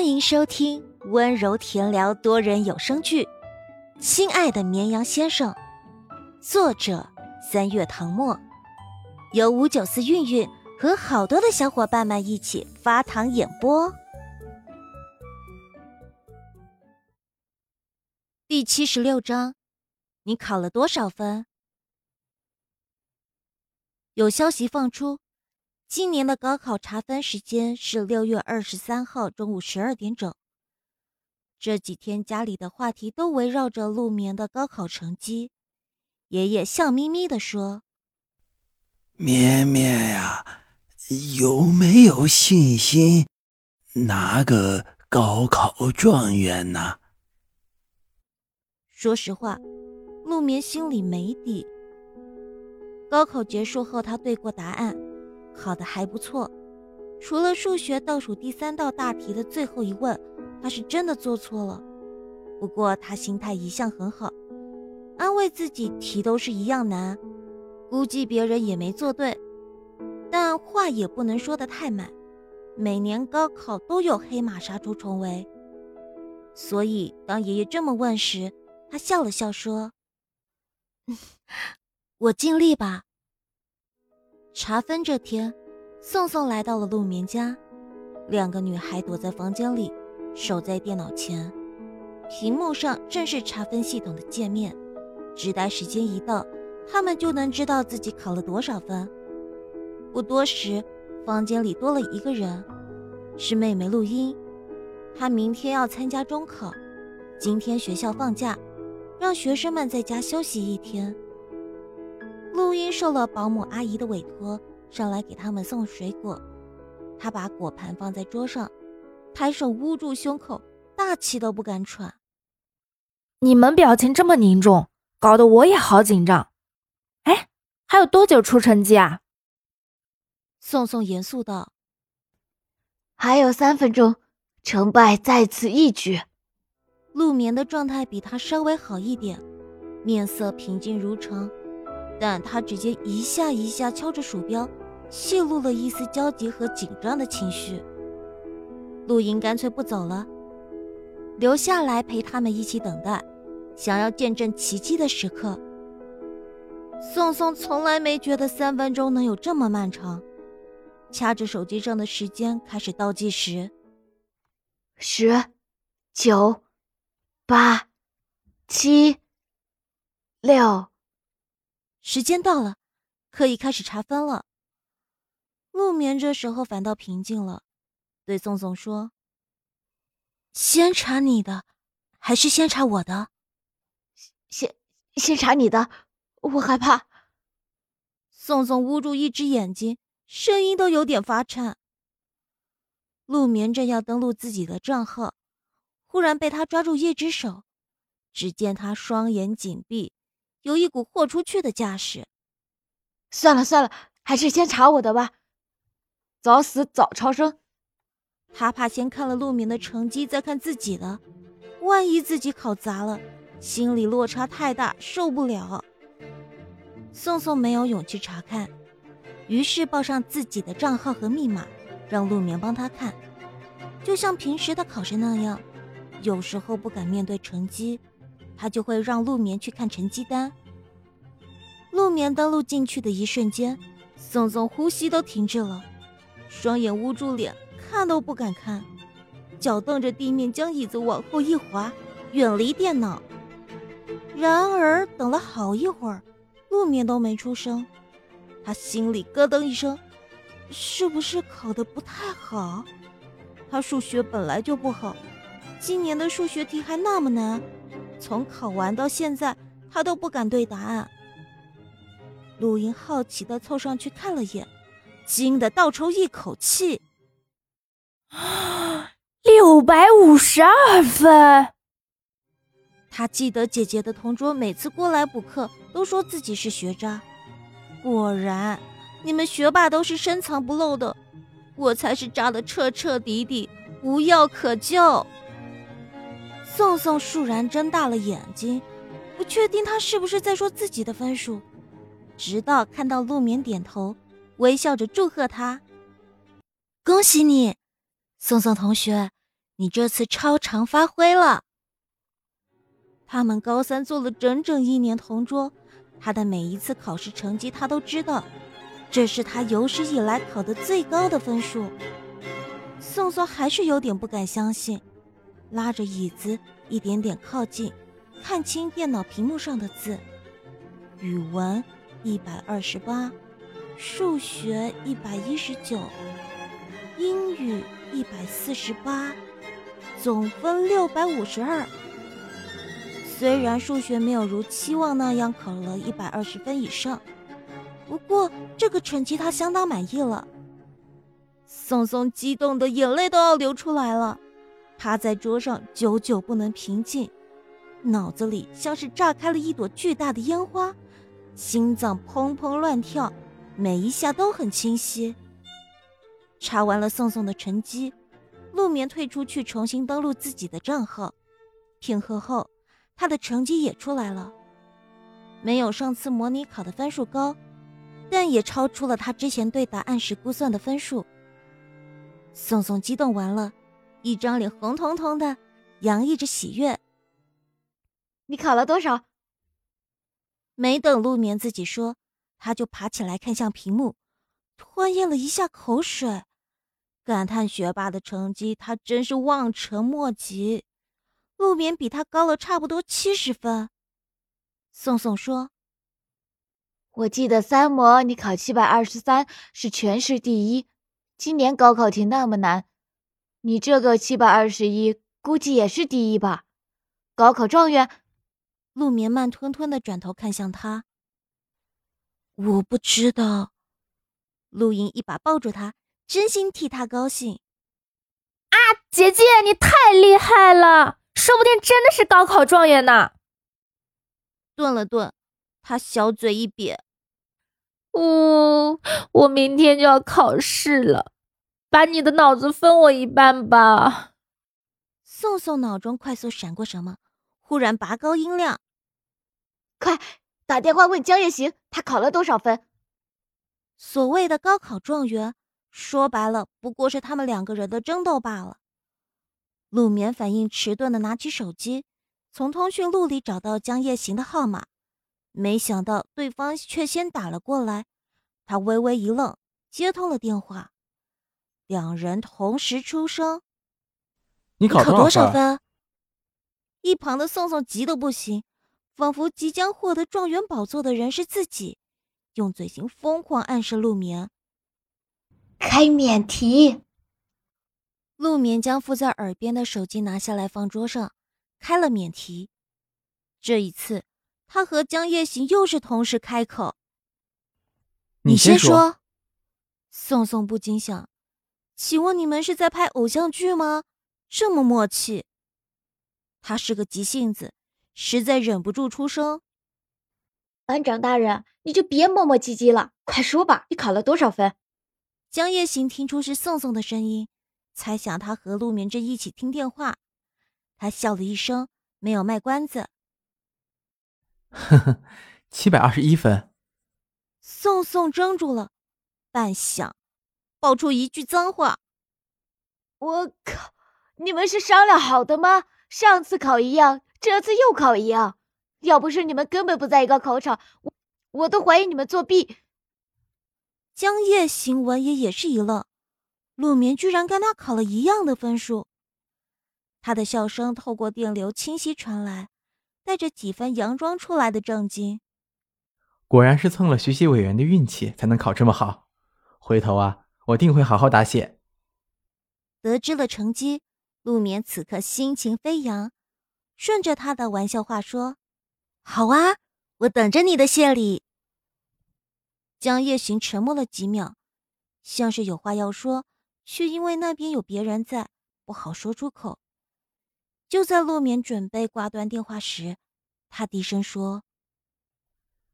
欢迎收听温柔甜聊多人有声剧《亲爱的绵羊先生》，作者三月唐末，由五九四韵韵和好多的小伙伴们一起发糖演播。第七十六章，你考了多少分？有消息放出。今年的高考查分时间是六月二十三号中午十二点整。这几天家里的话题都围绕着陆眠的高考成绩。爷爷笑眯眯地说：“绵绵呀，有没有信心拿个高考状元呢？”说实话，陆眠心里没底。高考结束后，他对过答案。考的还不错，除了数学倒数第三道大题的最后一问，他是真的做错了。不过他心态一向很好，安慰自己题都是一样难，估计别人也没做对。但话也不能说的太满，每年高考都有黑马杀出重围。所以当爷爷这么问时，他笑了笑说：“ 我尽力吧。”查分这天，宋宋来到了陆眠家，两个女孩躲在房间里，守在电脑前，屏幕上正是查分系统的界面，只待时间一到，她们就能知道自己考了多少分。不多时，房间里多了一个人，是妹妹陆音，她明天要参加中考，今天学校放假，让学生们在家休息一天。陆英受了保姆阿姨的委托，上来给他们送水果。他把果盘放在桌上，抬手捂住胸口，大气都不敢喘。你们表情这么凝重，搞得我也好紧张。哎，还有多久出成绩啊？宋宋严肃道：“还有三分钟，成败在此一举。”陆眠的状态比他稍微好一点，面色平静如常。但他直接一下一下敲着鼠标，泄露了一丝焦急和紧张的情绪。陆莹干脆不走了，留下来陪他们一起等待，想要见证奇迹的时刻。宋宋从来没觉得三分钟能有这么漫长，掐着手机上的时间开始倒计时：十、九、八、七、六。时间到了，可以开始查分了。陆眠这时候反倒平静了，对宋宋说：“先查你的，还是先查我的？先先查你的，我害怕。”宋宋捂住一只眼睛，声音都有点发颤。陆眠正要登录自己的账号，忽然被他抓住一只手，只见他双眼紧闭。有一股豁出去的架势。算了算了，还是先查我的吧。早死早超生。他怕先看了陆眠的成绩，再看自己的，万一自己考砸了，心理落差太大，受不了。宋宋没有勇气查看，于是报上自己的账号和密码，让陆明帮他看。就像平时的考试那样，有时候不敢面对成绩。他就会让陆眠去看成绩单。陆眠登录进去的一瞬间，宋宋呼吸都停滞了，双眼捂住脸，看都不敢看，脚蹬着地面，将椅子往后一滑，远离电脑。然而等了好一会儿，陆眠都没出声，他心里咯噔一声，是不是考得不太好？他数学本来就不好，今年的数学题还那么难。从考完到现在，他都不敢对答案。陆英好奇的凑上去看了眼，惊得倒抽一口气：“六百五十二分！”他记得姐姐的同桌每次过来补课，都说自己是学渣。果然，你们学霸都是深藏不露的，我才是渣的彻彻底底，无药可救。宋宋倏然睁大了眼睛，不确定他是不是在说自己的分数，直到看到陆眠点头，微笑着祝贺他：“恭喜你，宋宋同学，你这次超常发挥了。”他们高三做了整整一年同桌，他的每一次考试成绩他都知道，这是他有史以来考的最高的分数。宋宋还是有点不敢相信，拉着椅子一点点靠近，看清电脑屏幕上的字：语文一百二十八，数学一百一十九，英语一百四十八，总分六百五十二。虽然数学没有如期望那样考了一百二十分以上，不过这个成绩他相当满意了。宋宋激动的眼泪都要流出来了，趴在桌上久久不能平静，脑子里像是炸开了一朵巨大的烟花，心脏砰砰乱跳，每一下都很清晰。查完了宋宋的成绩，陆眠退出去重新登录自己的账号，片刻后。他的成绩也出来了，没有上次模拟考的分数高，但也超出了他之前对答案时估算的分数。宋宋激动完了，一张脸红彤彤的，洋溢着喜悦。你考了多少？没等陆眠自己说，他就爬起来看向屏幕，吞咽了一下口水，感叹学霸的成绩他真是望尘莫及。陆眠比他高了差不多七十分。宋宋说：“我记得三模你考七百二十三是全市第一。今年高考题那么难，你这个七百二十一估计也是第一吧？高考状元。”陆眠慢吞吞的转头看向他：“我不知道。”陆莹一把抱住他，真心替他高兴。啊，姐姐你太厉害了！说不定真的是高考状元呢。顿了顿，他小嘴一瘪：“呜，我明天就要考试了，把你的脑子分我一半吧。”宋宋脑中快速闪过什么，忽然拔高音量：“快打电话问江夜行，他考了多少分？”所谓的高考状元，说白了不过是他们两个人的争斗罢了。陆眠反应迟钝的拿起手机，从通讯录里找到江夜行的号码，没想到对方却先打了过来。他微微一愣，接通了电话。两人同时出声：“你考多少分？”一旁的宋宋急得不行，仿佛即将获得状元宝座的人是自己，用嘴型疯狂暗示陆眠：“开免提。”陆眠将附在耳边的手机拿下来，放桌上，开了免提。这一次，他和江夜行又是同时开口：“你先说。”宋宋不禁想：“请问你们是在拍偶像剧吗？这么默契。”他是个急性子，实在忍不住出声：“班长大人，你就别磨磨唧唧了，快说吧，你考了多少分？”江夜行听出是宋宋的声音。猜想他和陆明正一起听电话，他笑了一声，没有卖关子。呵呵，七百二十一分。宋宋怔住了，半晌，爆出一句脏话：“我靠！你们是商量好的吗？上次考一样，这次又考一样。要不是你们根本不在一个考场，我我都怀疑你们作弊。”江夜行闻言也是一愣。陆眠居然跟他考了一样的分数，他的笑声透过电流清晰传来，带着几分佯装出来的震惊。果然是蹭了学习委员的运气，才能考这么好。回头啊，我定会好好答谢。得知了成绩，陆眠此刻心情飞扬，顺着他的玩笑话说：“好啊，我等着你的谢礼。”江夜行沉默了几秒，像是有话要说。却因为那边有别人在，不好说出口。就在陆眠准备挂断电话时，他低声说：“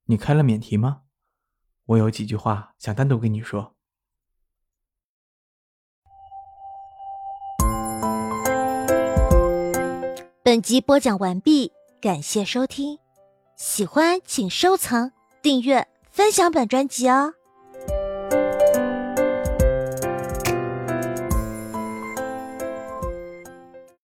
你开了免提吗？我有几句话想单独跟你说。”本集播讲完毕，感谢收听，喜欢请收藏、订阅、分享本专辑哦。